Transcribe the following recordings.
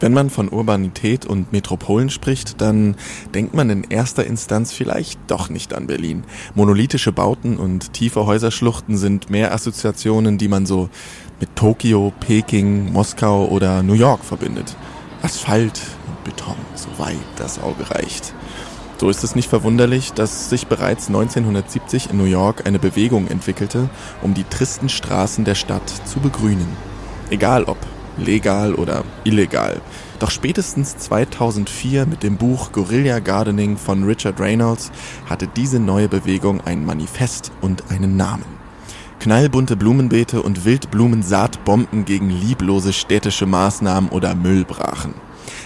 Wenn man von Urbanität und Metropolen spricht, dann denkt man in erster Instanz vielleicht doch nicht an Berlin. Monolithische Bauten und tiefe Häuserschluchten sind mehr Assoziationen, die man so mit Tokio, Peking, Moskau oder New York verbindet. Asphalt und Beton, soweit das Auge reicht. So ist es nicht verwunderlich, dass sich bereits 1970 in New York eine Bewegung entwickelte, um die tristen Straßen der Stadt zu begrünen. Egal ob legal oder illegal. Doch spätestens 2004 mit dem Buch Guerilla Gardening von Richard Reynolds hatte diese neue Bewegung ein Manifest und einen Namen. Knallbunte Blumenbeete und Wildblumensaatbomben gegen lieblose städtische Maßnahmen oder Müllbrachen.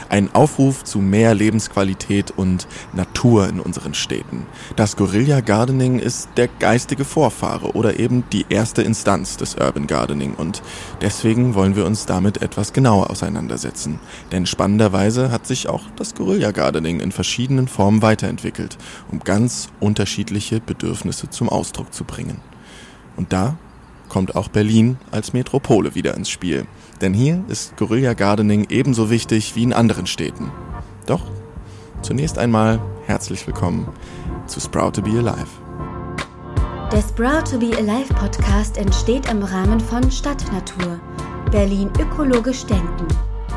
Ein Aufruf zu mehr Lebensqualität und Natur in unseren Städten. Das Guerilla Gardening ist der geistige Vorfahre oder eben die erste Instanz des Urban Gardening und deswegen wollen wir uns damit etwas genauer auseinandersetzen. Denn spannenderweise hat sich auch das Guerilla Gardening in verschiedenen Formen weiterentwickelt, um ganz unterschiedliche Bedürfnisse zum Ausdruck zu bringen. Und da kommt auch Berlin als Metropole wieder ins Spiel. Denn hier ist Guerilla Gardening ebenso wichtig wie in anderen Städten. Doch zunächst einmal herzlich willkommen zu Sprout to be Alive. Der Sprout to be Alive Podcast entsteht im Rahmen von Stadtnatur, Berlin ökologisch denken.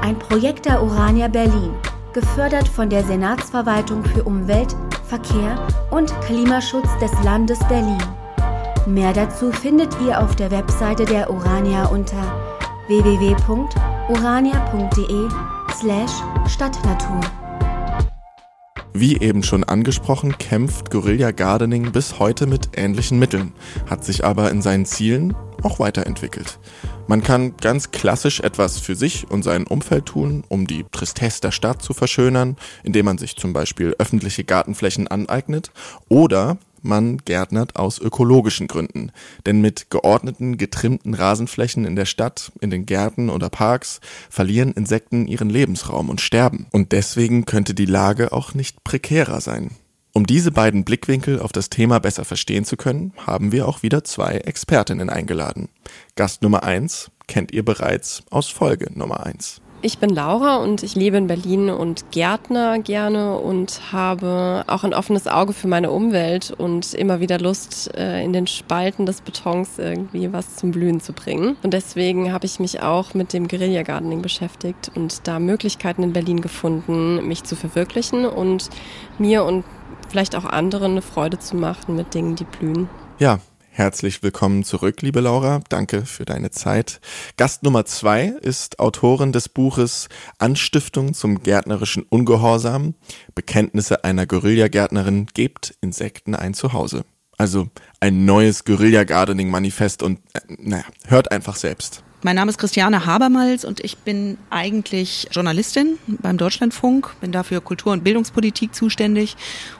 Ein Projekt der Urania Berlin, gefördert von der Senatsverwaltung für Umwelt, Verkehr und Klimaschutz des Landes Berlin. Mehr dazu findet ihr auf der Webseite der Urania unter www.urania.de slash Stadtnatur. Wie eben schon angesprochen, kämpft Guerilla Gardening bis heute mit ähnlichen Mitteln, hat sich aber in seinen Zielen auch weiterentwickelt. Man kann ganz klassisch etwas für sich und sein Umfeld tun, um die Tristesse der Stadt zu verschönern, indem man sich zum Beispiel öffentliche Gartenflächen aneignet, oder man gärtnert aus ökologischen Gründen. Denn mit geordneten, getrimmten Rasenflächen in der Stadt, in den Gärten oder Parks verlieren Insekten ihren Lebensraum und sterben. Und deswegen könnte die Lage auch nicht prekärer sein. Um diese beiden Blickwinkel auf das Thema besser verstehen zu können, haben wir auch wieder zwei Expertinnen eingeladen. Gast Nummer eins kennt ihr bereits aus Folge Nummer eins. Ich bin Laura und ich lebe in Berlin und Gärtner gerne und habe auch ein offenes Auge für meine Umwelt und immer wieder Lust, äh, in den Spalten des Betons irgendwie was zum Blühen zu bringen. Und deswegen habe ich mich auch mit dem Guerilla Gardening beschäftigt und da Möglichkeiten in Berlin gefunden, mich zu verwirklichen und mir und vielleicht auch anderen eine Freude zu machen mit Dingen, die blühen. Ja, Herzlich willkommen zurück, liebe Laura. Danke für deine Zeit. Gast Nummer zwei ist Autorin des Buches Anstiftung zum gärtnerischen Ungehorsam. Bekenntnisse einer Guerilla-Gärtnerin gebt Insekten ein Zuhause. Also ein neues Guerilla-Gardening-Manifest und äh, naja, hört einfach selbst. Mein Name ist Christiane Habermals und ich bin eigentlich Journalistin beim Deutschlandfunk, bin dafür Kultur- und Bildungspolitik zuständig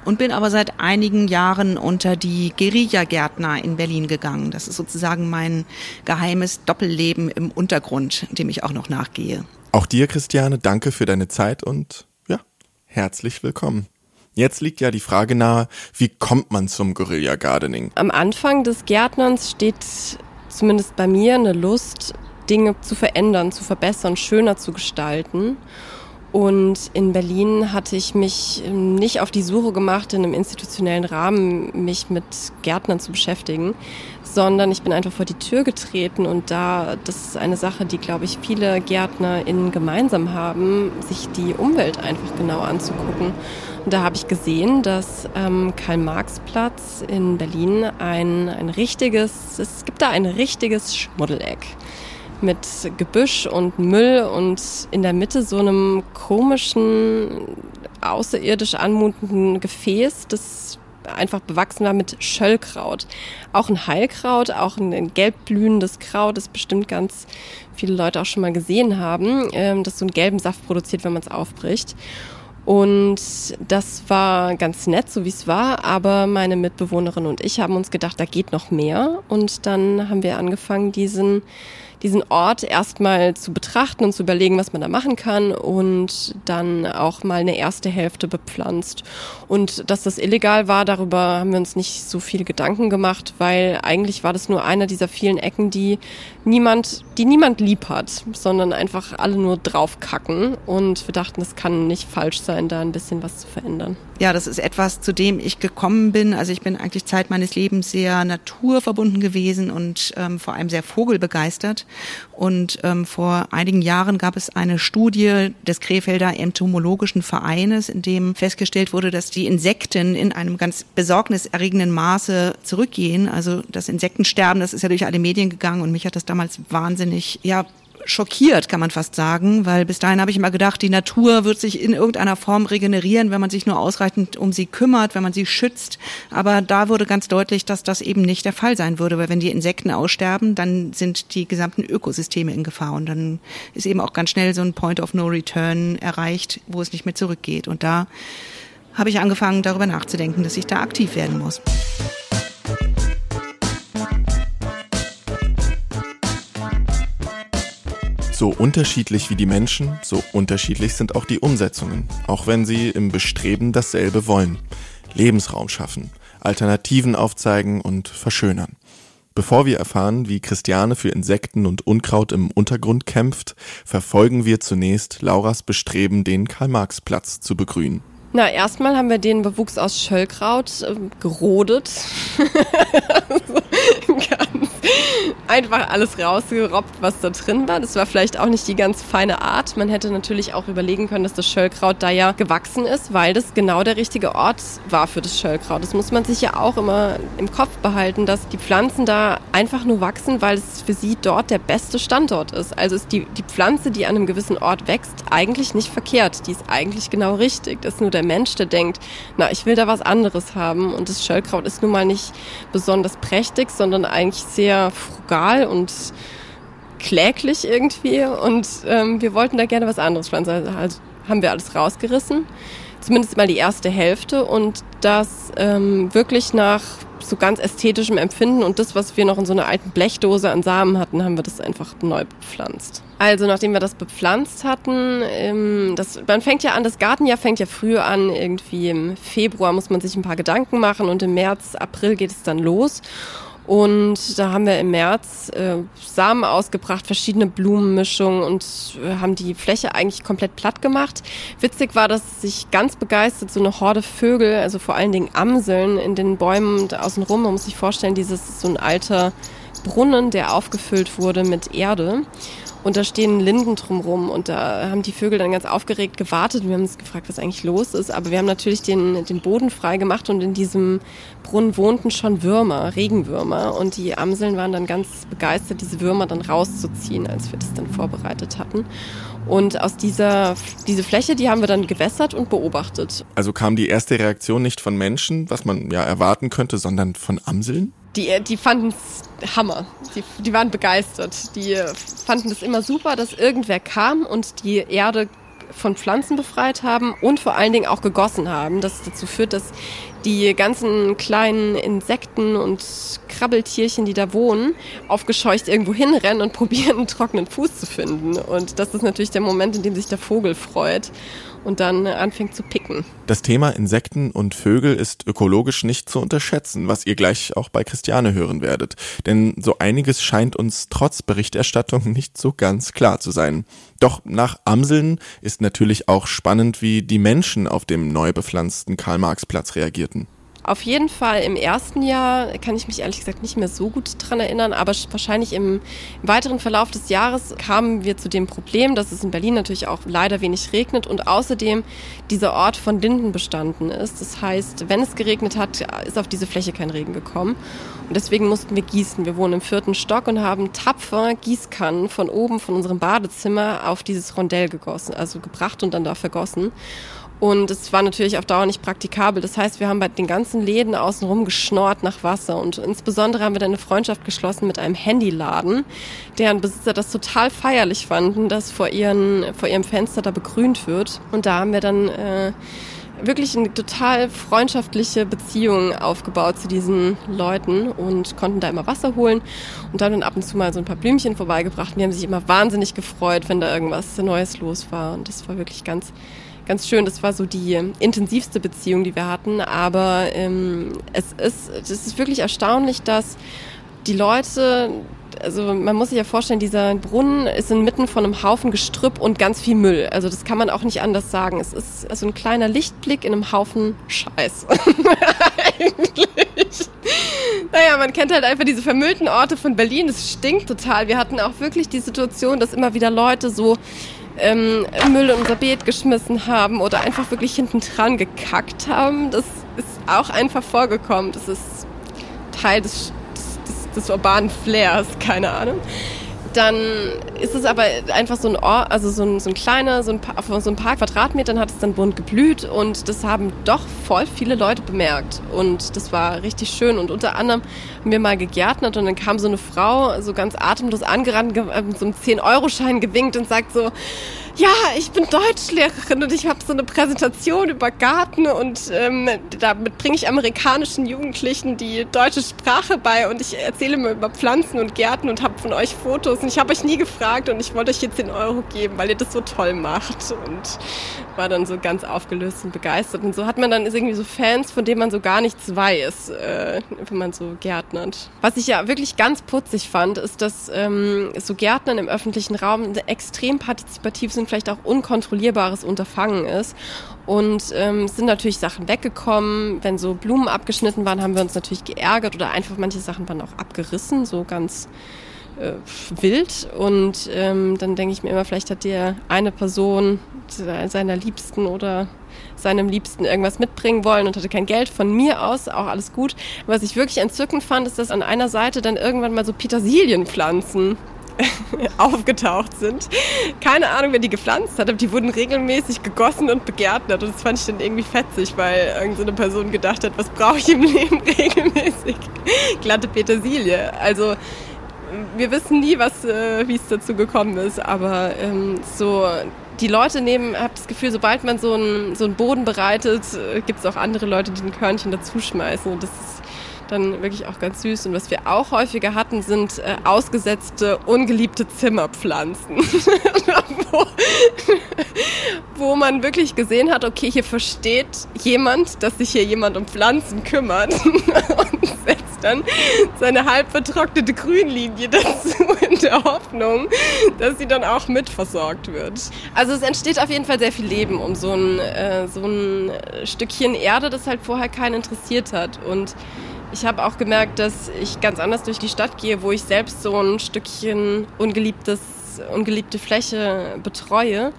und bin aber seit einigen Jahren unter die Guerilla-Gärtner in Berlin gegangen. Das ist sozusagen mein geheimes Doppelleben im Untergrund, dem ich auch noch nachgehe. Auch dir, Christiane, danke für deine Zeit und ja, herzlich willkommen. Jetzt liegt ja die Frage nahe, wie kommt man zum Guerilla Gardening? Am Anfang des Gärtnerns steht zumindest bei mir eine Lust, Dinge zu verändern, zu verbessern, schöner zu gestalten. Und in Berlin hatte ich mich ähm, nicht auf die Suche gemacht, in einem institutionellen Rahmen mich mit Gärtnern zu beschäftigen, sondern ich bin einfach vor die Tür getreten und da, das ist eine Sache, die, glaube ich, viele GärtnerInnen gemeinsam haben, sich die Umwelt einfach genau anzugucken. Und da habe ich gesehen, dass ähm, Karl-Marx-Platz in Berlin ein, ein richtiges, es gibt da ein richtiges Schmuddeleck mit Gebüsch und Müll und in der Mitte so einem komischen, außerirdisch anmutenden Gefäß, das einfach bewachsen war mit Schöllkraut. Auch ein Heilkraut, auch ein gelbblühendes Kraut, das bestimmt ganz viele Leute auch schon mal gesehen haben, ähm, das so einen gelben Saft produziert, wenn man es aufbricht. Und das war ganz nett, so wie es war, aber meine Mitbewohnerin und ich haben uns gedacht, da geht noch mehr. Und dann haben wir angefangen, diesen diesen Ort erstmal zu betrachten und zu überlegen, was man da machen kann und dann auch mal eine erste Hälfte bepflanzt. Und dass das illegal war, darüber haben wir uns nicht so viele Gedanken gemacht, weil eigentlich war das nur einer dieser vielen Ecken, die niemand, die niemand lieb hat, sondern einfach alle nur draufkacken. Und wir dachten, es kann nicht falsch sein, da ein bisschen was zu verändern. Ja, das ist etwas, zu dem ich gekommen bin. Also ich bin eigentlich Zeit meines Lebens sehr naturverbunden gewesen und ähm, vor allem sehr vogelbegeistert. Und ähm, vor einigen Jahren gab es eine Studie des Krefelder Entomologischen Vereines, in dem festgestellt wurde, dass die Insekten in einem ganz besorgniserregenden Maße zurückgehen. Also das Insektensterben, das ist ja durch alle Medien gegangen und mich hat das damals wahnsinnig, ja, schockiert, kann man fast sagen, weil bis dahin habe ich immer gedacht, die Natur wird sich in irgendeiner Form regenerieren, wenn man sich nur ausreichend um sie kümmert, wenn man sie schützt. Aber da wurde ganz deutlich, dass das eben nicht der Fall sein würde, weil wenn die Insekten aussterben, dann sind die gesamten Ökosysteme in Gefahr und dann ist eben auch ganz schnell so ein Point of No Return erreicht, wo es nicht mehr zurückgeht. Und da habe ich angefangen, darüber nachzudenken, dass ich da aktiv werden muss. So unterschiedlich wie die Menschen, so unterschiedlich sind auch die Umsetzungen, auch wenn sie im Bestreben dasselbe wollen. Lebensraum schaffen, Alternativen aufzeigen und verschönern. Bevor wir erfahren, wie Christiane für Insekten und Unkraut im Untergrund kämpft, verfolgen wir zunächst Lauras Bestreben, den Karl-Marx-Platz zu begrünen. Na, erstmal haben wir den Bewuchs aus Schöllkraut äh, gerodet. ganz einfach alles rausgerobbt, was da drin war. Das war vielleicht auch nicht die ganz feine Art. Man hätte natürlich auch überlegen können, dass das Schöllkraut da ja gewachsen ist, weil das genau der richtige Ort war für das Schöllkraut. Das muss man sich ja auch immer im Kopf behalten, dass die Pflanzen da einfach nur wachsen, weil es für sie dort der beste Standort ist. Also ist die, die Pflanze, die an einem gewissen Ort wächst, eigentlich nicht verkehrt. Die ist eigentlich genau richtig. Das ist nur der Mensch, der denkt, na, ich will da was anderes haben. Und das Schöllkraut ist nun mal nicht besonders prächtig, sondern eigentlich sehr frugal und kläglich irgendwie. Und ähm, wir wollten da gerne was anderes pflanzen. Also, also haben wir alles rausgerissen. Zumindest mal die erste Hälfte. Und das ähm, wirklich nach so ganz ästhetischem Empfinden und das, was wir noch in so einer alten Blechdose an Samen hatten, haben wir das einfach neu bepflanzt. Also nachdem wir das bepflanzt hatten, ähm, das, man fängt ja an, das Gartenjahr fängt ja früher an, irgendwie im Februar muss man sich ein paar Gedanken machen und im März, April geht es dann los. Und da haben wir im März äh, Samen ausgebracht, verschiedene Blumenmischungen und äh, haben die Fläche eigentlich komplett platt gemacht. Witzig war, dass sich ganz begeistert so eine Horde Vögel, also vor allen Dingen Amseln in den Bäumen außenrum, man muss sich vorstellen, dieses ist so ein alter Brunnen, der aufgefüllt wurde mit Erde. Und da stehen Linden drumrum und da haben die Vögel dann ganz aufgeregt gewartet. Wir haben uns gefragt, was eigentlich los ist. Aber wir haben natürlich den, den Boden frei gemacht und in diesem Brunnen wohnten schon Würmer, Regenwürmer. Und die Amseln waren dann ganz begeistert, diese Würmer dann rauszuziehen, als wir das dann vorbereitet hatten. Und aus dieser diese Fläche, die haben wir dann gewässert und beobachtet. Also kam die erste Reaktion nicht von Menschen, was man ja erwarten könnte, sondern von Amseln? Die, die fanden es Hammer. Die, die waren begeistert. Die fanden es immer super, dass irgendwer kam und die Erde von Pflanzen befreit haben und vor allen Dingen auch gegossen haben. Das dazu führt, dass die ganzen kleinen Insekten und Krabbeltierchen, die da wohnen, aufgescheucht irgendwo hinrennen und probieren, einen trockenen Fuß zu finden. Und das ist natürlich der Moment, in dem sich der Vogel freut und dann anfängt zu picken. Das Thema Insekten und Vögel ist ökologisch nicht zu unterschätzen, was ihr gleich auch bei Christiane hören werdet. Denn so einiges scheint uns trotz Berichterstattung nicht so ganz klar zu sein. Doch nach Amseln ist natürlich auch spannend, wie die Menschen auf dem neu bepflanzten Karl-Marx-Platz reagierten. Auf jeden Fall im ersten Jahr kann ich mich ehrlich gesagt nicht mehr so gut dran erinnern, aber wahrscheinlich im, im, weiteren Verlauf des Jahres kamen wir zu dem Problem, dass es in Berlin natürlich auch leider wenig regnet und außerdem dieser Ort von Linden bestanden ist. Das heißt, wenn es geregnet hat, ist auf diese Fläche kein Regen gekommen. Und deswegen mussten wir gießen. Wir wohnen im vierten Stock und haben tapfer Gießkannen von oben von unserem Badezimmer auf dieses Rondell gegossen, also gebracht und dann da vergossen. Und es war natürlich auf Dauer nicht praktikabel. Das heißt, wir haben bei den ganzen Läden außenrum geschnort nach Wasser. Und insbesondere haben wir dann eine Freundschaft geschlossen mit einem Handyladen, deren Besitzer das total feierlich fanden, dass vor, ihren, vor ihrem Fenster da begrünt wird. Und da haben wir dann äh, wirklich eine total freundschaftliche Beziehung aufgebaut zu diesen Leuten und konnten da immer Wasser holen und dann ab und zu mal so ein paar Blümchen vorbeigebracht. die haben sich immer wahnsinnig gefreut, wenn da irgendwas Neues los war. Und das war wirklich ganz, ganz schön. Das war so die intensivste Beziehung, die wir hatten. Aber ähm, es ist, es ist wirklich erstaunlich, dass die Leute also man muss sich ja vorstellen, dieser Brunnen ist inmitten von einem Haufen Gestrüpp und ganz viel Müll. Also das kann man auch nicht anders sagen. Es ist also ein kleiner Lichtblick in einem Haufen Scheiß. Eigentlich. Naja, man kennt halt einfach diese vermüllten Orte von Berlin. Es stinkt total. Wir hatten auch wirklich die Situation, dass immer wieder Leute so ähm, Müll in unser Beet geschmissen haben oder einfach wirklich hinten dran gekackt haben. Das ist auch einfach vorgekommen. Das ist Teil des des urbanen Flairs, keine Ahnung. Dann ist es aber einfach so ein Ort, also so ein, so ein kleiner, so ein, paar, so ein paar Quadratmetern hat es dann bunt geblüht und das haben doch voll viele Leute bemerkt. Und das war richtig schön. Und unter anderem haben wir mal gegärtnet und dann kam so eine Frau so ganz atemlos angerannt mit so einem 10-Euro-Schein gewinkt und sagt so, ja, ich bin Deutschlehrerin und ich habe so eine Präsentation über Garten und ähm, damit bringe ich amerikanischen Jugendlichen die deutsche Sprache bei und ich erzähle mir über Pflanzen und Gärten und habe von euch Fotos und ich habe euch nie gefragt und ich wollte euch hier 10 Euro geben, weil ihr das so toll macht und war dann so ganz aufgelöst und begeistert und so hat man dann irgendwie so Fans, von denen man so gar nichts weiß, äh, wenn man so gärtnert. Was ich ja wirklich ganz putzig fand, ist, dass ähm, so Gärtnern im öffentlichen Raum extrem partizipativ sind, vielleicht auch unkontrollierbares Unterfangen ist. Und ähm, sind natürlich Sachen weggekommen. Wenn so Blumen abgeschnitten waren, haben wir uns natürlich geärgert oder einfach manche Sachen waren auch abgerissen, so ganz äh, wild. Und ähm, dann denke ich mir immer, vielleicht hat dir eine Person seiner Liebsten oder seinem Liebsten irgendwas mitbringen wollen und hatte kein Geld. Von mir aus auch alles gut. Was ich wirklich entzückend fand, ist, dass an einer Seite dann irgendwann mal so Petersilienpflanzen aufgetaucht sind. Keine Ahnung, wer die gepflanzt hat, aber die wurden regelmäßig gegossen und begärtnet. Und das fand ich dann irgendwie fetzig, weil irgendeine so Person gedacht hat, was brauche ich im Leben regelmäßig? Glatte Petersilie. Also wir wissen nie, was, äh, wie es dazu gekommen ist, aber ähm, so die Leute nehmen, habe das Gefühl, sobald man so einen so einen Boden bereitet, äh, gibt es auch andere Leute, die ein Körnchen dazuschmeißen. Und das ist dann wirklich auch ganz süß. Und was wir auch häufiger hatten, sind äh, ausgesetzte, ungeliebte Zimmerpflanzen. wo, wo man wirklich gesehen hat, okay, hier versteht jemand, dass sich hier jemand um Pflanzen kümmert und setzt dann seine halb vertrocknete Grünlinie dazu in der Hoffnung, dass sie dann auch mitversorgt wird. Also es entsteht auf jeden Fall sehr viel Leben um so ein, äh, so ein Stückchen Erde, das halt vorher keinen interessiert hat. Und ich habe auch gemerkt, dass ich ganz anders durch die Stadt gehe, wo ich selbst so ein Stückchen ungeliebtes, ungeliebte Fläche betreue,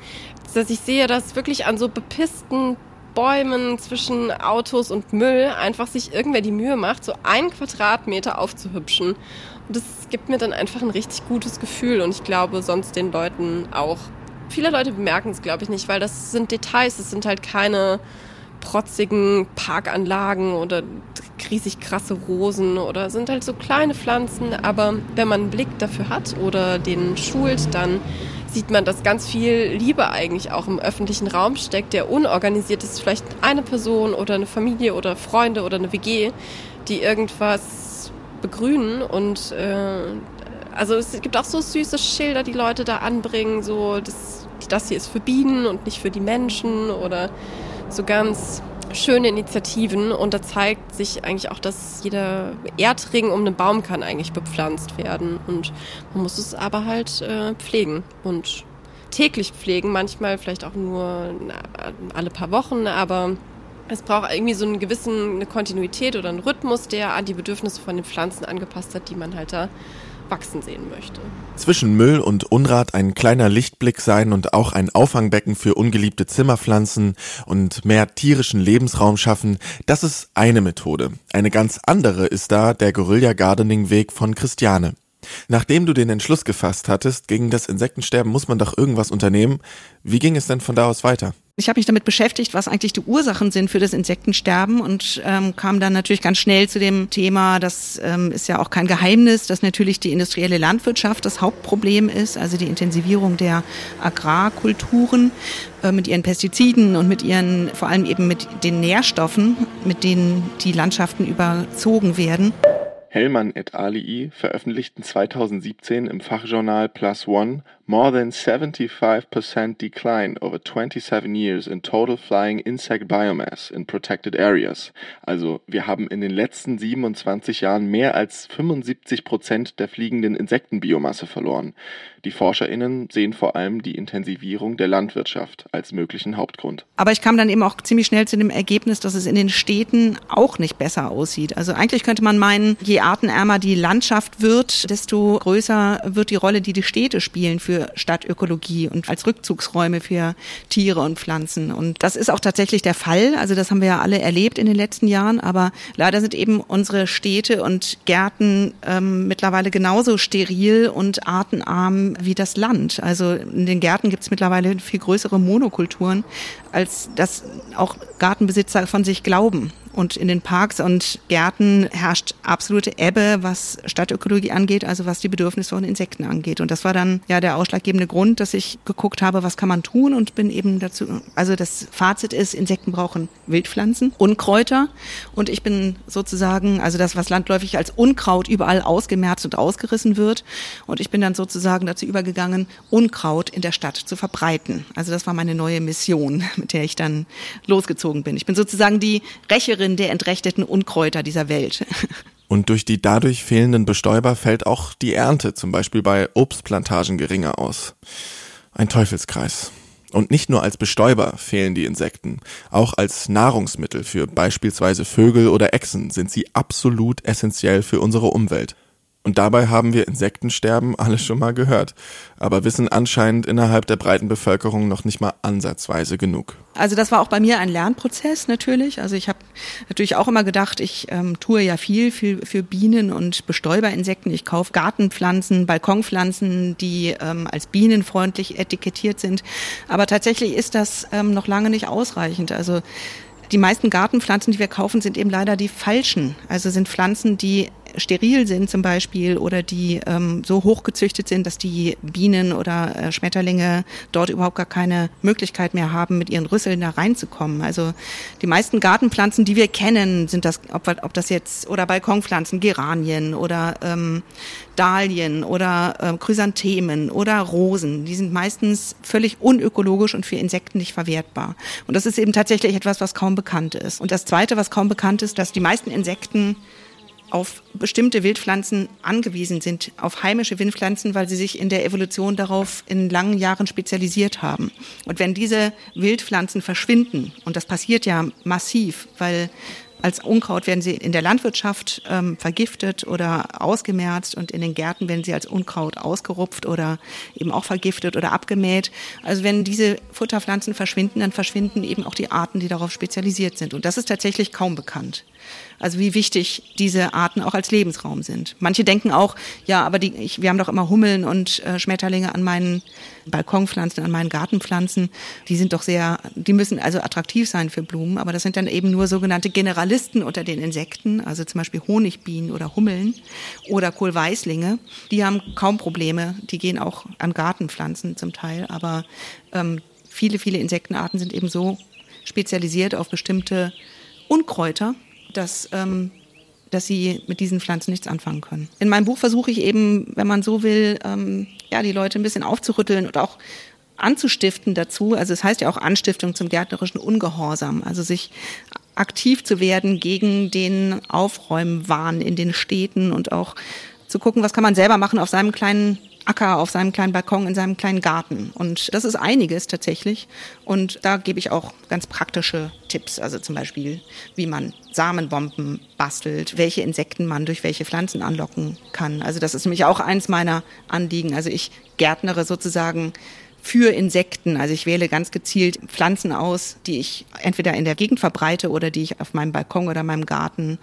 dass ich sehe, dass wirklich an so bepissten Bäumen zwischen Autos und Müll einfach sich irgendwer die Mühe macht, so einen Quadratmeter aufzuhübschen. Und das gibt mir dann einfach ein richtig gutes Gefühl und ich glaube sonst den Leuten auch. Viele Leute bemerken es, glaube ich, nicht, weil das sind Details, es sind halt keine protzigen Parkanlagen oder riesig krasse Rosen oder sind halt so kleine Pflanzen. Aber wenn man einen Blick dafür hat oder den schult, dann sieht man, dass ganz viel Liebe eigentlich auch im öffentlichen Raum steckt, der unorganisiert ist. Vielleicht eine Person oder eine Familie oder Freunde oder eine WG, die irgendwas begrünen und äh, also es gibt auch so süße Schilder, die Leute da anbringen, so das, das hier ist für Bienen und nicht für die Menschen oder so ganz schöne Initiativen und da zeigt sich eigentlich auch, dass jeder Erdring um einen Baum kann eigentlich bepflanzt werden. Und man muss es aber halt äh, pflegen und täglich pflegen, manchmal vielleicht auch nur alle paar Wochen, aber es braucht irgendwie so einen gewissen eine Kontinuität oder einen Rhythmus, der an die Bedürfnisse von den Pflanzen angepasst hat, die man halt da wachsen sehen möchte. Zwischen Müll und Unrat ein kleiner Lichtblick sein und auch ein Auffangbecken für ungeliebte Zimmerpflanzen und mehr tierischen Lebensraum schaffen, das ist eine Methode. Eine ganz andere ist da der Guerilla Gardening Weg von Christiane. Nachdem du den Entschluss gefasst hattest, gegen das Insektensterben muss man doch irgendwas unternehmen. Wie ging es denn von da aus weiter? Ich habe mich damit beschäftigt, was eigentlich die Ursachen sind für das Insektensterben und ähm, kam dann natürlich ganz schnell zu dem Thema, das ähm, ist ja auch kein Geheimnis, dass natürlich die industrielle Landwirtschaft das Hauptproblem ist, also die Intensivierung der Agrarkulturen äh, mit ihren Pestiziden und mit ihren, vor allem eben mit den Nährstoffen, mit denen die Landschaften überzogen werden. Hellmann et alii veröffentlichten 2017 im Fachjournal PLOS ONE More than 75% decline over 27 years in total flying insect biomass in protected areas. Also wir haben in den letzten 27 Jahren mehr als 75 Prozent der fliegenden Insektenbiomasse verloren. Die ForscherInnen sehen vor allem die Intensivierung der Landwirtschaft als möglichen Hauptgrund. Aber ich kam dann eben auch ziemlich schnell zu dem Ergebnis, dass es in den Städten auch nicht besser aussieht. Also eigentlich könnte man meinen, je artenärmer die Landschaft wird, desto größer wird die Rolle, die die Städte spielen für für Stadtökologie und als Rückzugsräume für Tiere und Pflanzen. Und das ist auch tatsächlich der Fall. Also das haben wir ja alle erlebt in den letzten Jahren. Aber leider sind eben unsere Städte und Gärten ähm, mittlerweile genauso steril und artenarm wie das Land. Also in den Gärten gibt es mittlerweile viel größere Monokulturen, als das auch Gartenbesitzer von sich glauben. Und in den Parks und Gärten herrscht absolute Ebbe, was Stadtökologie angeht, also was die Bedürfnisse von Insekten angeht. Und das war dann ja der ausschlaggebende Grund, dass ich geguckt habe, was kann man tun und bin eben dazu, also das Fazit ist, Insekten brauchen Wildpflanzen, Unkräuter. Und ich bin sozusagen, also das, was landläufig als Unkraut überall ausgemerzt und ausgerissen wird. Und ich bin dann sozusagen dazu übergegangen, Unkraut in der Stadt zu verbreiten. Also das war meine neue Mission, mit der ich dann losgezogen bin. Ich bin sozusagen die Rächerin der entrechteten Unkräuter dieser Welt. Und durch die dadurch fehlenden Bestäuber fällt auch die Ernte, zum Beispiel bei Obstplantagen, geringer aus. Ein Teufelskreis. Und nicht nur als Bestäuber fehlen die Insekten, auch als Nahrungsmittel für beispielsweise Vögel oder Echsen sind sie absolut essentiell für unsere Umwelt. Und dabei haben wir Insektensterben alle schon mal gehört, aber wissen anscheinend innerhalb der breiten Bevölkerung noch nicht mal ansatzweise genug. Also das war auch bei mir ein Lernprozess natürlich. Also ich habe natürlich auch immer gedacht, ich ähm, tue ja viel für, für Bienen und Bestäuberinsekten. Ich kaufe Gartenpflanzen, Balkonpflanzen, die ähm, als bienenfreundlich etikettiert sind. Aber tatsächlich ist das ähm, noch lange nicht ausreichend. Also die meisten Gartenpflanzen, die wir kaufen, sind eben leider die falschen. Also sind Pflanzen, die steril sind zum Beispiel oder die ähm, so hochgezüchtet sind, dass die Bienen oder äh, Schmetterlinge dort überhaupt gar keine Möglichkeit mehr haben, mit ihren Rüsseln da reinzukommen. Also die meisten Gartenpflanzen, die wir kennen, sind das, ob, ob das jetzt oder Balkonpflanzen, Geranien oder ähm, Dahlien oder äh, Chrysanthemen oder Rosen, die sind meistens völlig unökologisch und für Insekten nicht verwertbar. Und das ist eben tatsächlich etwas, was kaum bekannt ist. Und das Zweite, was kaum bekannt ist, dass die meisten Insekten auf bestimmte Wildpflanzen angewiesen sind, auf heimische Wildpflanzen, weil sie sich in der Evolution darauf in langen Jahren spezialisiert haben. Und wenn diese Wildpflanzen verschwinden, und das passiert ja massiv, weil als Unkraut werden sie in der Landwirtschaft ähm, vergiftet oder ausgemerzt und in den Gärten werden sie als Unkraut ausgerupft oder eben auch vergiftet oder abgemäht. Also wenn diese Futterpflanzen verschwinden, dann verschwinden eben auch die Arten, die darauf spezialisiert sind. Und das ist tatsächlich kaum bekannt. Also wie wichtig diese Arten auch als Lebensraum sind. Manche denken auch, ja, aber die, ich, wir haben doch immer Hummeln und äh, Schmetterlinge an meinen Balkonpflanzen, an meinen Gartenpflanzen. Die sind doch sehr, die müssen also attraktiv sein für Blumen, aber das sind dann eben nur sogenannte Generalisten unter den Insekten, also zum Beispiel Honigbienen oder Hummeln oder Kohlweißlinge. Die haben kaum Probleme, die gehen auch an Gartenpflanzen zum Teil, aber ähm, viele, viele Insektenarten sind eben so spezialisiert auf bestimmte Unkräuter, dass, ähm, dass sie mit diesen Pflanzen nichts anfangen können. In meinem Buch versuche ich eben, wenn man so will, ähm, ja, die Leute ein bisschen aufzurütteln und auch anzustiften dazu. Also es heißt ja auch Anstiftung zum gärtnerischen Ungehorsam, also sich aktiv zu werden gegen den Aufräumwahn in den Städten und auch zu gucken, was kann man selber machen auf seinem kleinen Acker auf seinem kleinen Balkon, in seinem kleinen Garten. Und das ist einiges tatsächlich. Und da gebe ich auch ganz praktische Tipps. Also zum Beispiel, wie man Samenbomben bastelt, welche Insekten man durch welche Pflanzen anlocken kann. Also das ist nämlich auch eins meiner Anliegen. Also ich gärtnere sozusagen für Insekten. Also ich wähle ganz gezielt Pflanzen aus, die ich entweder in der Gegend verbreite oder die ich auf meinem Balkon oder meinem Garten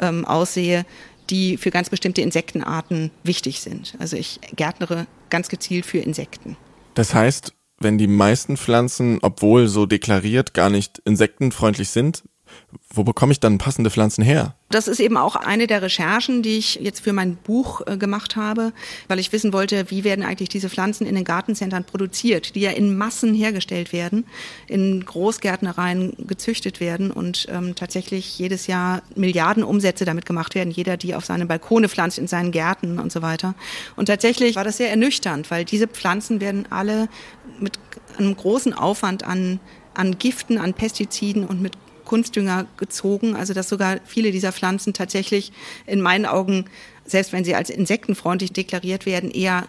ähm, aussehe, die für ganz bestimmte Insektenarten wichtig sind. Also ich gärtnere ganz gezielt für Insekten. Das heißt, wenn die meisten Pflanzen, obwohl so deklariert, gar nicht insektenfreundlich sind, wo bekomme ich dann passende Pflanzen her? Das ist eben auch eine der Recherchen, die ich jetzt für mein Buch äh, gemacht habe, weil ich wissen wollte, wie werden eigentlich diese Pflanzen in den Gartencentern produziert, die ja in Massen hergestellt werden, in Großgärtnereien gezüchtet werden und ähm, tatsächlich jedes Jahr Milliarden Umsätze damit gemacht werden, jeder die auf seine Balkone pflanzt, in seinen Gärten und so weiter. Und tatsächlich war das sehr ernüchternd, weil diese Pflanzen werden alle mit einem großen Aufwand an an Giften, an Pestiziden und mit Kunstdünger gezogen, also dass sogar viele dieser Pflanzen tatsächlich in meinen Augen, selbst wenn sie als insektenfreundlich deklariert werden, eher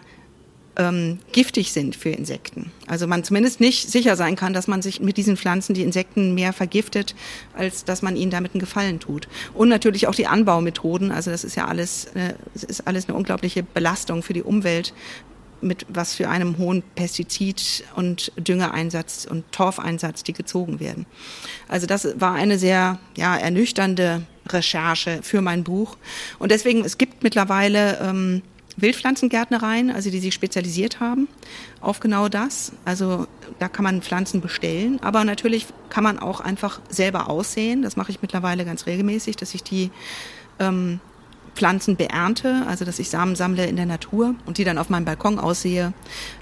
ähm, giftig sind für Insekten. Also man zumindest nicht sicher sein kann, dass man sich mit diesen Pflanzen die Insekten mehr vergiftet, als dass man ihnen damit einen Gefallen tut. Und natürlich auch die Anbaumethoden. Also das ist ja alles, äh, ist alles eine unglaubliche Belastung für die Umwelt, mit was für einem hohen Pestizid- und Düngereinsatz und Torfeinsatz die gezogen werden. Also das war eine sehr ja, ernüchternde Recherche für mein Buch. Und deswegen, es gibt mittlerweile ähm, Wildpflanzengärtnereien, also die sich spezialisiert haben auf genau das. Also da kann man Pflanzen bestellen, aber natürlich kann man auch einfach selber aussehen. Das mache ich mittlerweile ganz regelmäßig, dass ich die ähm, Pflanzen beernte, also dass ich Samen sammle in der Natur und die dann auf meinem Balkon aussehe,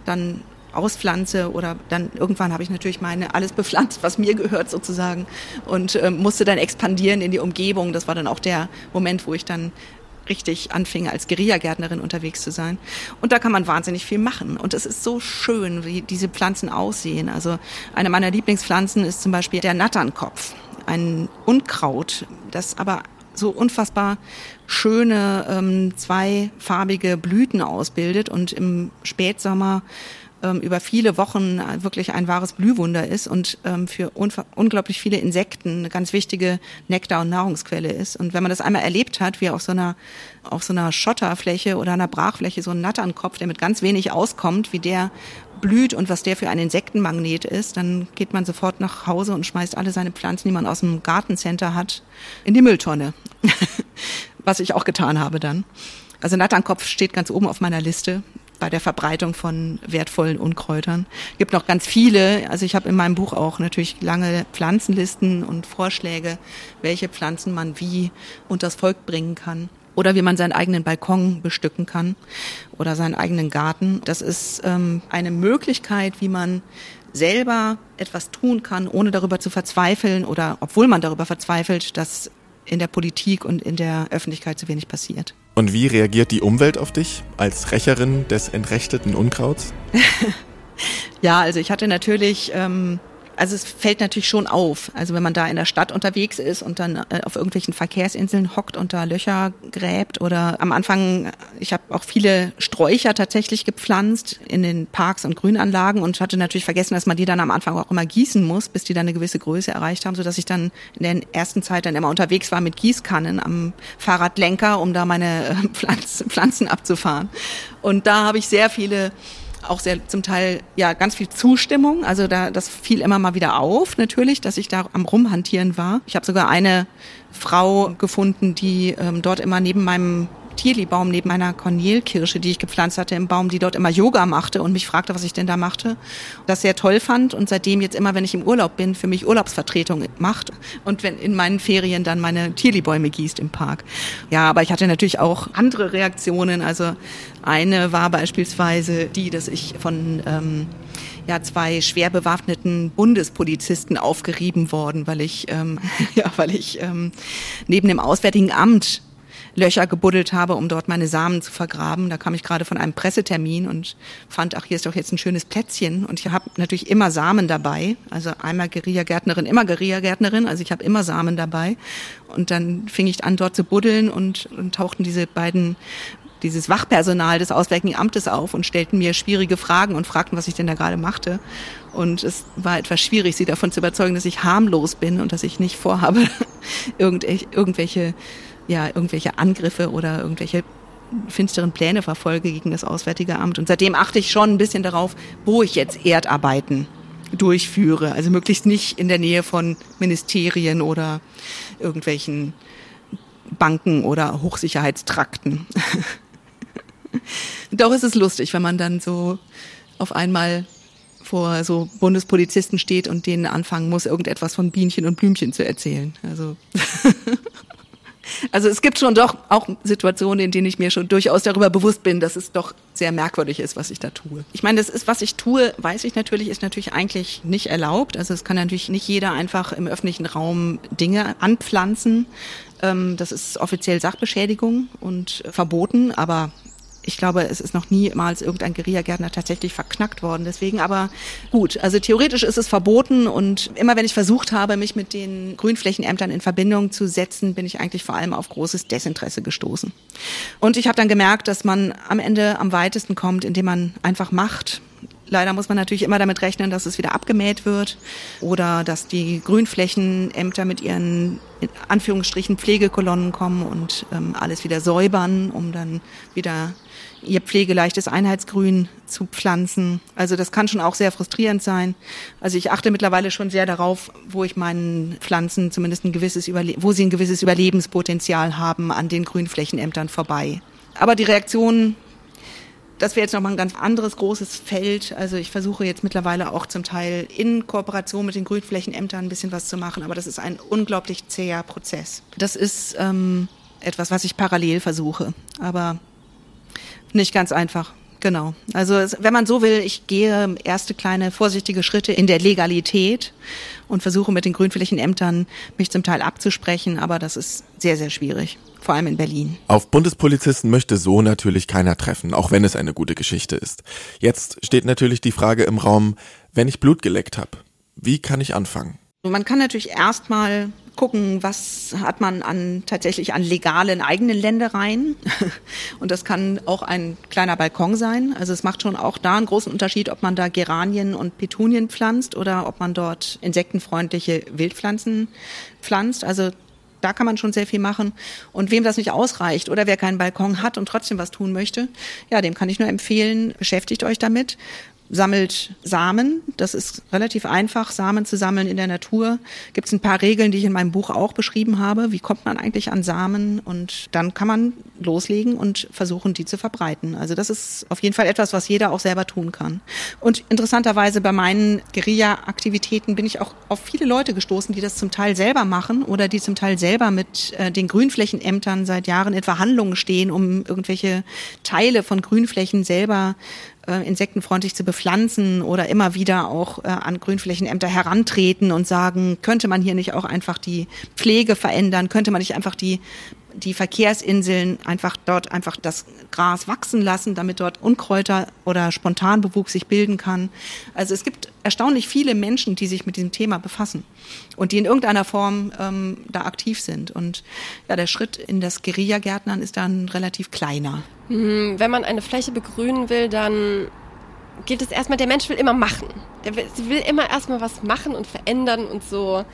dann auspflanze oder dann irgendwann habe ich natürlich meine alles bepflanzt, was mir gehört sozusagen und äh, musste dann expandieren in die Umgebung. Das war dann auch der Moment, wo ich dann richtig anfing, als Guerillagärtnerin unterwegs zu sein. Und da kann man wahnsinnig viel machen. Und es ist so schön, wie diese Pflanzen aussehen. Also eine meiner Lieblingspflanzen ist zum Beispiel der Natternkopf. Ein Unkraut, das aber so unfassbar schöne ähm, zweifarbige Blüten ausbildet. Und im Spätsommer ähm, über viele Wochen wirklich ein wahres Blühwunder ist und ähm, für unglaublich viele Insekten eine ganz wichtige Nektar- und Nahrungsquelle ist. Und wenn man das einmal erlebt hat, wie auf so einer, auf so einer Schotterfläche oder einer Brachfläche so ein Natternkopf, der mit ganz wenig auskommt, wie der blüht und was der für ein Insektenmagnet ist, dann geht man sofort nach Hause und schmeißt alle seine Pflanzen, die man aus dem Gartencenter hat, in die Mülltonne. was ich auch getan habe dann. Also Natternkopf steht ganz oben auf meiner Liste bei der Verbreitung von wertvollen Unkräutern. Gibt noch ganz viele. Also ich habe in meinem Buch auch natürlich lange Pflanzenlisten und Vorschläge, welche Pflanzen man wie unters Volk bringen kann oder wie man seinen eigenen Balkon bestücken kann oder seinen eigenen Garten. Das ist ähm, eine Möglichkeit, wie man selber etwas tun kann, ohne darüber zu verzweifeln oder obwohl man darüber verzweifelt, dass in der Politik und in der Öffentlichkeit zu wenig passiert. Und wie reagiert die Umwelt auf dich als Rächerin des entrechteten Unkrauts? ja, also ich hatte natürlich ähm, also es fällt natürlich schon auf. Also wenn man da in der Stadt unterwegs ist und dann äh, auf irgendwelchen Verkehrsinseln hockt und da Löcher gräbt oder am Anfang, ich habe auch viele Sträucher tatsächlich gepflanzt in den Parks und Grünanlagen und hatte natürlich vergessen, dass man die dann am Anfang auch immer gießen muss, bis die dann eine gewisse Größe erreicht haben, sodass ich dann in der ersten Zeit dann immer unterwegs war mit Gießkannen am Fahrradlenker, um da meine äh, Pflanzen abzufahren. Und da habe ich sehr viele auch sehr zum Teil ja ganz viel Zustimmung. Also da das fiel immer mal wieder auf, natürlich, dass ich da am rumhantieren war. Ich habe sogar eine Frau gefunden, die ähm, dort immer neben meinem Tierli-Baum neben meiner Cornelkirsche, die ich gepflanzt hatte im Baum, die dort immer Yoga machte und mich fragte, was ich denn da machte. Das sehr toll fand und seitdem jetzt immer, wenn ich im Urlaub bin, für mich Urlaubsvertretung macht und wenn in meinen Ferien dann meine Tierli-Bäume gießt im Park. Ja, aber ich hatte natürlich auch andere Reaktionen. Also eine war beispielsweise die, dass ich von ähm, ja zwei schwer bewaffneten Bundespolizisten aufgerieben worden, weil ich ähm, ja weil ich ähm, neben dem Auswärtigen Amt Löcher gebuddelt habe, um dort meine Samen zu vergraben. Da kam ich gerade von einem Pressetermin und fand, ach, hier ist doch jetzt ein schönes Plätzchen. Und ich habe natürlich immer Samen dabei. Also einmal Guerilla-Gärtnerin, immer Guerilla-Gärtnerin. Also ich habe immer Samen dabei. Und dann fing ich an, dort zu buddeln und, und tauchten diese beiden dieses Wachpersonal des Auswärtigen Amtes auf und stellten mir schwierige Fragen und fragten, was ich denn da gerade machte. Und es war etwas schwierig, sie davon zu überzeugen, dass ich harmlos bin und dass ich nicht vorhabe, irgendwelche ja irgendwelche Angriffe oder irgendwelche finsteren Pläne verfolge gegen das Auswärtige Amt. Und seitdem achte ich schon ein bisschen darauf, wo ich jetzt Erdarbeiten durchführe. Also möglichst nicht in der Nähe von Ministerien oder irgendwelchen Banken oder Hochsicherheitstrakten. Doch ist es lustig, wenn man dann so auf einmal vor so Bundespolizisten steht und denen anfangen muss, irgendetwas von Bienchen und Blümchen zu erzählen. Also Also es gibt schon doch auch Situationen, in denen ich mir schon durchaus darüber bewusst bin, dass es doch sehr merkwürdig ist, was ich da tue. Ich meine, das ist, was ich tue, weiß ich natürlich, ist natürlich eigentlich nicht erlaubt. Also es kann natürlich nicht jeder einfach im öffentlichen Raum Dinge anpflanzen. Ähm, das ist offiziell Sachbeschädigung und verboten, aber ich glaube, es ist noch niemals irgendein Guerillagärtner tatsächlich verknackt worden. Deswegen aber gut. Also theoretisch ist es verboten und immer wenn ich versucht habe, mich mit den Grünflächenämtern in Verbindung zu setzen, bin ich eigentlich vor allem auf großes Desinteresse gestoßen. Und ich habe dann gemerkt, dass man am Ende am weitesten kommt, indem man einfach macht. Leider muss man natürlich immer damit rechnen, dass es wieder abgemäht wird oder dass die Grünflächenämter mit ihren in Anführungsstrichen Pflegekolonnen kommen und ähm, alles wieder säubern, um dann wieder ihr pflegeleichtes Einheitsgrün zu pflanzen. Also das kann schon auch sehr frustrierend sein. Also ich achte mittlerweile schon sehr darauf, wo ich meinen Pflanzen zumindest ein gewisses Überle wo sie ein gewisses Überlebenspotenzial haben an den Grünflächenämtern vorbei. Aber die Reaktion das wäre jetzt nochmal ein ganz anderes großes Feld. Also ich versuche jetzt mittlerweile auch zum Teil in Kooperation mit den Grünflächenämtern ein bisschen was zu machen, aber das ist ein unglaublich zäher Prozess. Das ist ähm, etwas, was ich parallel versuche, aber nicht ganz einfach. Genau. Also wenn man so will, ich gehe erste kleine vorsichtige Schritte in der Legalität und versuche mit den Grünflächenämtern mich zum Teil abzusprechen, aber das ist sehr, sehr schwierig vor allem in Berlin. Auf Bundespolizisten möchte so natürlich keiner treffen, auch wenn es eine gute Geschichte ist. Jetzt steht natürlich die Frage im Raum, wenn ich Blut geleckt habe, wie kann ich anfangen? Man kann natürlich erstmal gucken, was hat man an tatsächlich an legalen eigenen Ländereien. Und das kann auch ein kleiner Balkon sein. Also es macht schon auch da einen großen Unterschied, ob man da Geranien und Petunien pflanzt oder ob man dort insektenfreundliche Wildpflanzen pflanzt. Also da kann man schon sehr viel machen. Und wem das nicht ausreicht oder wer keinen Balkon hat und trotzdem was tun möchte, ja, dem kann ich nur empfehlen, beschäftigt euch damit sammelt Samen. Das ist relativ einfach, Samen zu sammeln in der Natur. Gibt es ein paar Regeln, die ich in meinem Buch auch beschrieben habe. Wie kommt man eigentlich an Samen? Und dann kann man loslegen und versuchen, die zu verbreiten. Also das ist auf jeden Fall etwas, was jeder auch selber tun kann. Und interessanterweise bei meinen Guerilla-Aktivitäten bin ich auch auf viele Leute gestoßen, die das zum Teil selber machen oder die zum Teil selber mit äh, den Grünflächenämtern seit Jahren in Verhandlungen stehen, um irgendwelche Teile von Grünflächen selber äh, insektenfreundlich zu bepflanzen oder immer wieder auch äh, an Grünflächenämter herantreten und sagen, könnte man hier nicht auch einfach die Pflege verändern, könnte man nicht einfach die die Verkehrsinseln einfach dort einfach das Gras wachsen lassen, damit dort Unkräuter oder Spontanbewuchs sich bilden kann. Also es gibt erstaunlich viele Menschen, die sich mit diesem Thema befassen und die in irgendeiner Form ähm, da aktiv sind. Und ja, der Schritt in das Guerillagärtnern ist dann relativ kleiner. Hm, wenn man eine Fläche begrünen will, dann geht es erstmal, der Mensch will immer machen. Der will, will immer erstmal was machen und verändern und so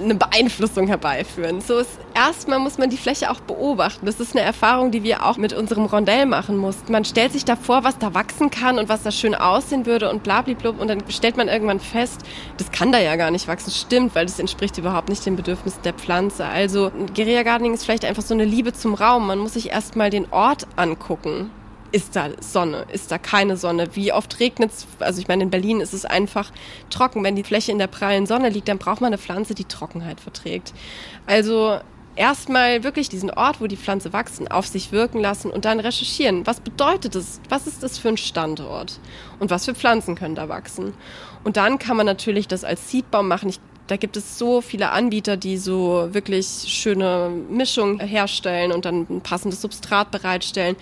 eine Beeinflussung herbeiführen. So ist erstmal muss man die Fläche auch beobachten. Das ist eine Erfahrung, die wir auch mit unserem Rondell machen mussten. Man stellt sich da vor, was da wachsen kann und was da schön aussehen würde und blablablub und dann stellt man irgendwann fest, das kann da ja gar nicht wachsen. Stimmt, weil das entspricht überhaupt nicht den Bedürfnissen der Pflanze. Also Guerilla Gardening ist vielleicht einfach so eine Liebe zum Raum. Man muss sich erstmal den Ort angucken ist da Sonne, ist da keine Sonne? Wie oft regnet es? Also ich meine, in Berlin ist es einfach trocken. Wenn die Fläche in der prallen Sonne liegt, dann braucht man eine Pflanze, die Trockenheit verträgt. Also erstmal wirklich diesen Ort, wo die Pflanze wachsen, auf sich wirken lassen und dann recherchieren. Was bedeutet das? Was ist das für ein Standort? Und was für Pflanzen können da wachsen? Und dann kann man natürlich das als Seedbaum machen. Ich da gibt es so viele Anbieter, die so wirklich schöne Mischungen herstellen und dann ein passendes Substrat bereitstellen.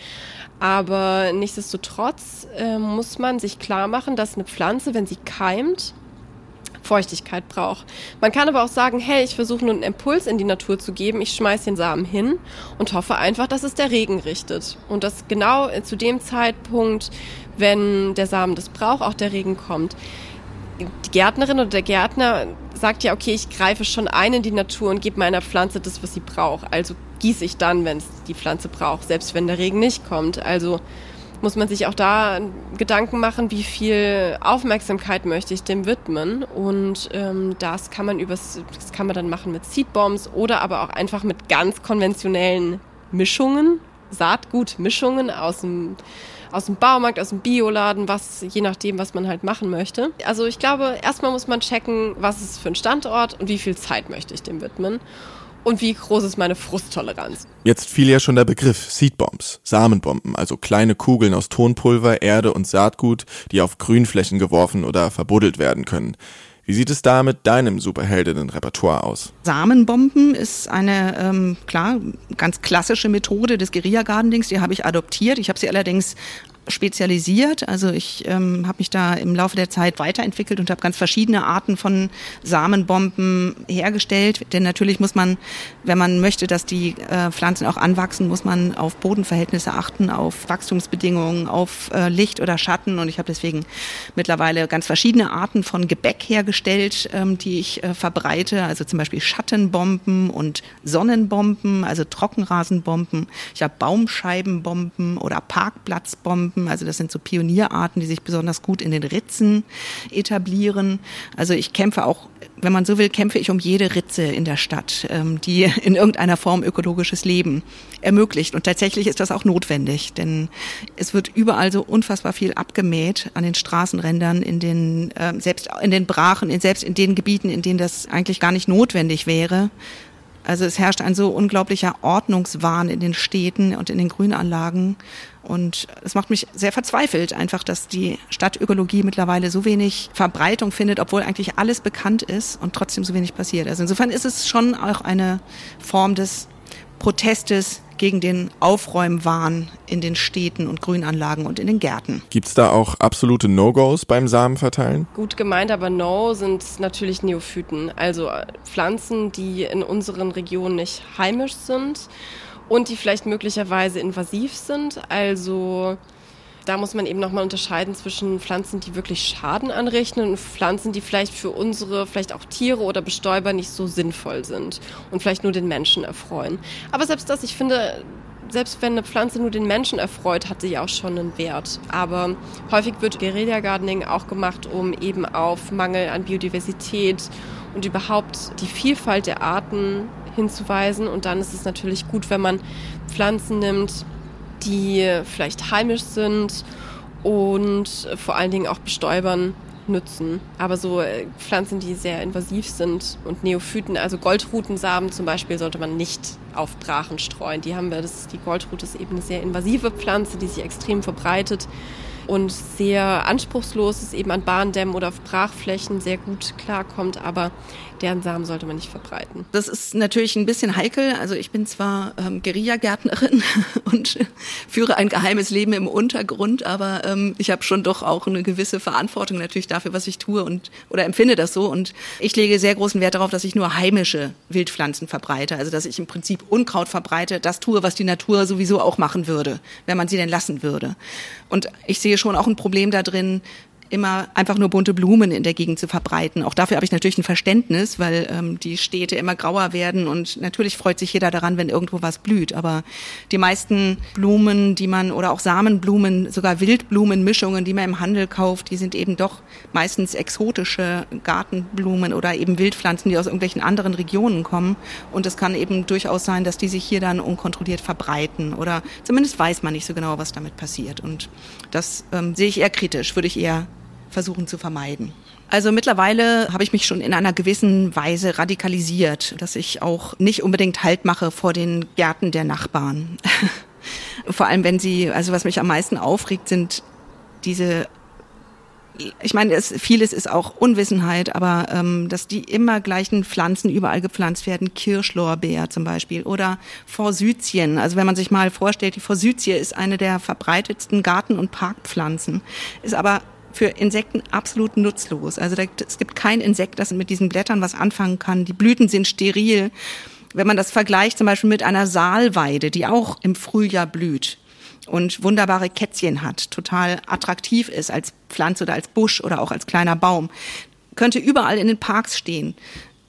Aber nichtsdestotrotz äh, muss man sich klar machen, dass eine Pflanze, wenn sie keimt, Feuchtigkeit braucht. Man kann aber auch sagen, hey, ich versuche nur einen Impuls in die Natur zu geben, ich schmeiß den Samen hin und hoffe einfach, dass es der Regen richtet. Und dass genau zu dem Zeitpunkt, wenn der Samen das braucht, auch der Regen kommt. Die Gärtnerin oder der Gärtner sagt ja, okay, ich greife schon ein in die Natur und gebe meiner Pflanze das, was sie braucht. Also gieße ich dann, wenn es die Pflanze braucht, selbst wenn der Regen nicht kommt. Also muss man sich auch da Gedanken machen, wie viel Aufmerksamkeit möchte ich dem widmen. Und ähm, das kann man übers, das kann man dann machen mit Seedbombs oder aber auch einfach mit ganz konventionellen Mischungen, Saatgutmischungen aus dem aus dem Baumarkt, aus dem Bioladen, was je nachdem, was man halt machen möchte. Also ich glaube, erstmal muss man checken, was ist für ein Standort und wie viel Zeit möchte ich dem widmen und wie groß ist meine Frusttoleranz. Jetzt fiel ja schon der Begriff Seedbombs, Samenbomben, also kleine Kugeln aus Tonpulver, Erde und Saatgut, die auf Grünflächen geworfen oder verbuddelt werden können. Wie sieht es da mit deinem Superheldinnen-Repertoire aus? Samenbomben ist eine, ähm, klar, ganz klassische Methode des Guerilla-Gardenings. Die habe ich adoptiert. Ich habe sie allerdings spezialisiert. Also ich ähm, habe mich da im Laufe der Zeit weiterentwickelt und habe ganz verschiedene Arten von Samenbomben hergestellt. Denn natürlich muss man, wenn man möchte, dass die äh, Pflanzen auch anwachsen, muss man auf Bodenverhältnisse achten, auf Wachstumsbedingungen, auf äh, Licht oder Schatten. Und ich habe deswegen mittlerweile ganz verschiedene Arten von Gebäck hergestellt, ähm, die ich äh, verbreite. Also zum Beispiel Schattenbomben und Sonnenbomben, also Trockenrasenbomben. Ich habe Baumscheibenbomben oder Parkplatzbomben Pflanzen. Also das sind so Pionierarten, die sich besonders gut in den Ritzen etablieren. Also ich kämpfe auch, wenn man so will, kämpfe ich um jede Ritze in der Stadt, ähm, die in irgendeiner Form ökologisches Leben ermöglicht. Und tatsächlich ist das auch notwendig, denn es wird überall so unfassbar viel abgemäht an den Straßenrändern, in den, äh, selbst in den Brachen, selbst in den Gebieten, in denen das eigentlich gar nicht notwendig wäre. Also es herrscht ein so unglaublicher Ordnungswahn in den Städten und in den Grünanlagen. Und es macht mich sehr verzweifelt, einfach, dass die Stadtökologie mittlerweile so wenig Verbreitung findet, obwohl eigentlich alles bekannt ist und trotzdem so wenig passiert. Also insofern ist es schon auch eine Form des Protestes gegen den Aufräumwahn in den Städten und Grünanlagen und in den Gärten. Gibt es da auch absolute No-Gos beim Samenverteilen? Gut gemeint, aber No sind natürlich Neophyten, also Pflanzen, die in unseren Regionen nicht heimisch sind und die vielleicht möglicherweise invasiv sind. Also da muss man eben nochmal unterscheiden zwischen Pflanzen, die wirklich Schaden anrichten und Pflanzen, die vielleicht für unsere, vielleicht auch Tiere oder Bestäuber nicht so sinnvoll sind und vielleicht nur den Menschen erfreuen. Aber selbst das, ich finde, selbst wenn eine Pflanze nur den Menschen erfreut, hat sie ja auch schon einen Wert. Aber häufig wird Guerilla Gardening auch gemacht, um eben auf Mangel an Biodiversität und überhaupt die Vielfalt der Arten hinzuweisen. Und dann ist es natürlich gut, wenn man Pflanzen nimmt, die vielleicht heimisch sind und vor allen Dingen auch Bestäubern nützen. Aber so äh, Pflanzen, die sehr invasiv sind und Neophyten, also Goldrutensamen zum Beispiel, sollte man nicht auf Brachen streuen. Die haben wir, das, die Goldrute ist eben eine sehr invasive Pflanze, die sich extrem verbreitet und sehr anspruchslos ist, eben an Bahndämmen oder auf Brachflächen sehr gut klarkommt, aber deren Samen sollte man nicht verbreiten. Das ist natürlich ein bisschen heikel. Also ich bin zwar ähm, Guerilla-Gärtnerin und führe ein geheimes Leben im Untergrund, aber ähm, ich habe schon doch auch eine gewisse Verantwortung natürlich dafür, was ich tue und oder empfinde das so. Und ich lege sehr großen Wert darauf, dass ich nur heimische Wildpflanzen verbreite. Also dass ich im Prinzip Unkraut verbreite, das tue, was die Natur sowieso auch machen würde, wenn man sie denn lassen würde. Und ich sehe schon auch ein Problem da drin, immer einfach nur bunte Blumen in der Gegend zu verbreiten. Auch dafür habe ich natürlich ein Verständnis, weil ähm, die Städte immer grauer werden und natürlich freut sich jeder daran, wenn irgendwo was blüht. Aber die meisten Blumen, die man oder auch Samenblumen, sogar Wildblumenmischungen, die man im Handel kauft, die sind eben doch meistens exotische Gartenblumen oder eben Wildpflanzen, die aus irgendwelchen anderen Regionen kommen. Und es kann eben durchaus sein, dass die sich hier dann unkontrolliert verbreiten oder zumindest weiß man nicht so genau, was damit passiert. Und das ähm, sehe ich eher kritisch, würde ich eher versuchen zu vermeiden. Also mittlerweile habe ich mich schon in einer gewissen Weise radikalisiert, dass ich auch nicht unbedingt Halt mache vor den Gärten der Nachbarn. Vor allem, wenn sie, also was mich am meisten aufregt, sind diese ich meine, es, vieles ist auch Unwissenheit, aber ähm, dass die immer gleichen Pflanzen überall gepflanzt werden, Kirschlorbeer zum Beispiel oder Forsythien. Also wenn man sich mal vorstellt, die Forsythie ist eine der verbreitetsten Garten- und Parkpflanzen, ist aber für Insekten absolut nutzlos. Also da, es gibt kein Insekt, das mit diesen Blättern was anfangen kann. Die Blüten sind steril. Wenn man das vergleicht zum Beispiel mit einer Saalweide, die auch im Frühjahr blüht und wunderbare Kätzchen hat, total attraktiv ist als Pflanze oder als Busch oder auch als kleiner Baum, könnte überall in den Parks stehen.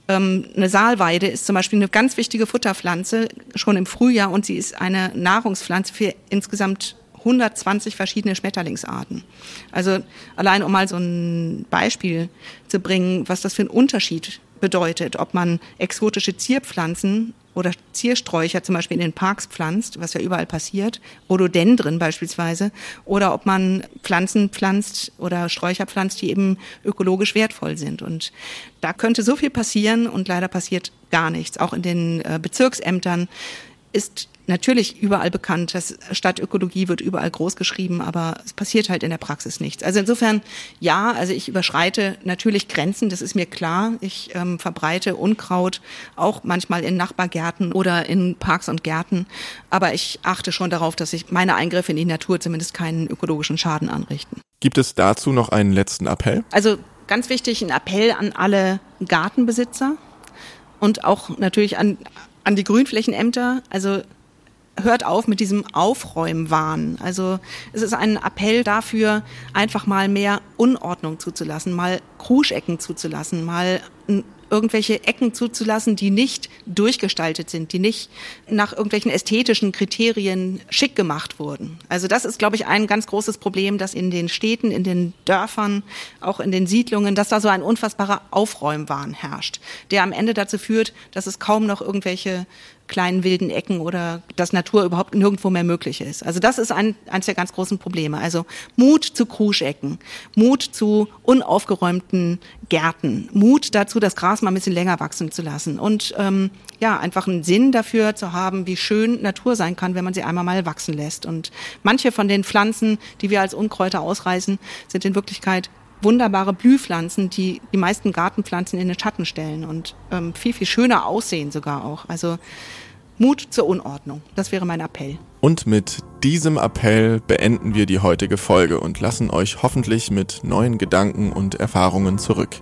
Ähm, eine Saalweide ist zum Beispiel eine ganz wichtige Futterpflanze schon im Frühjahr und sie ist eine Nahrungspflanze für insgesamt 120 verschiedene Schmetterlingsarten. Also allein um mal so ein Beispiel zu bringen, was das für einen Unterschied bedeutet, ob man exotische Zierpflanzen oder Ziersträucher zum Beispiel in den Parks pflanzt, was ja überall passiert, Rhododendren beispielsweise, oder ob man Pflanzen pflanzt oder Sträucher pflanzt, die eben ökologisch wertvoll sind. Und da könnte so viel passieren und leider passiert gar nichts. Auch in den äh, Bezirksämtern ist natürlich überall bekannt, dass Stadtökologie wird überall groß geschrieben, aber es passiert halt in der Praxis nichts. Also insofern, ja, also ich überschreite natürlich Grenzen, das ist mir klar. Ich ähm, verbreite Unkraut auch manchmal in Nachbargärten oder in Parks und Gärten, aber ich achte schon darauf, dass ich meine Eingriffe in die Natur zumindest keinen ökologischen Schaden anrichten. Gibt es dazu noch einen letzten Appell? Also ganz wichtig, ein Appell an alle Gartenbesitzer und auch natürlich an, an die Grünflächenämter. Also hört auf mit diesem Aufräumwahn. Also es ist ein Appell dafür, einfach mal mehr Unordnung zuzulassen, mal Kruschecken zuzulassen, mal irgendwelche Ecken zuzulassen, die nicht durchgestaltet sind, die nicht nach irgendwelchen ästhetischen Kriterien schick gemacht wurden. Also das ist, glaube ich, ein ganz großes Problem, dass in den Städten, in den Dörfern, auch in den Siedlungen, dass da so ein unfassbarer Aufräumwahn herrscht, der am Ende dazu führt, dass es kaum noch irgendwelche kleinen wilden Ecken oder dass Natur überhaupt nirgendwo mehr möglich ist. Also das ist ein, eines der ganz großen Probleme. Also Mut zu Kruschecken, Mut zu unaufgeräumten Gärten, Mut dazu, das Gras mal ein bisschen länger wachsen zu lassen und ähm, ja, einfach einen Sinn dafür zu haben, wie schön Natur sein kann, wenn man sie einmal mal wachsen lässt. Und manche von den Pflanzen, die wir als Unkräuter ausreißen, sind in Wirklichkeit wunderbare Blühpflanzen, die die meisten Gartenpflanzen in den Schatten stellen und ähm, viel, viel schöner aussehen sogar auch. Also Mut zur Unordnung. Das wäre mein Appell. Und mit diesem Appell beenden wir die heutige Folge und lassen euch hoffentlich mit neuen Gedanken und Erfahrungen zurück.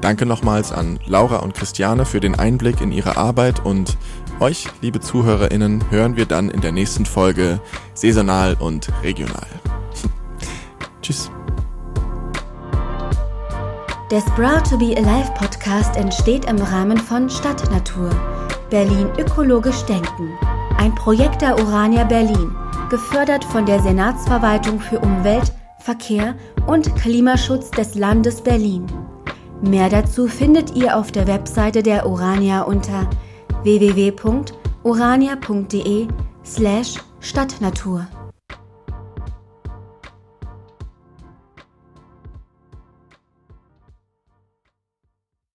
Danke nochmals an Laura und Christiane für den Einblick in ihre Arbeit und euch, liebe ZuhörerInnen, hören wir dann in der nächsten Folge saisonal und regional. Tschüss. Der Sprout to be Alive Podcast entsteht im Rahmen von Stadtnatur. Berlin ökologisch denken. Ein Projekt der Urania Berlin, gefördert von der Senatsverwaltung für Umwelt, Verkehr und Klimaschutz des Landes Berlin. Mehr dazu findet ihr auf der Webseite der Urania unter www.urania.de slash Stadtnatur.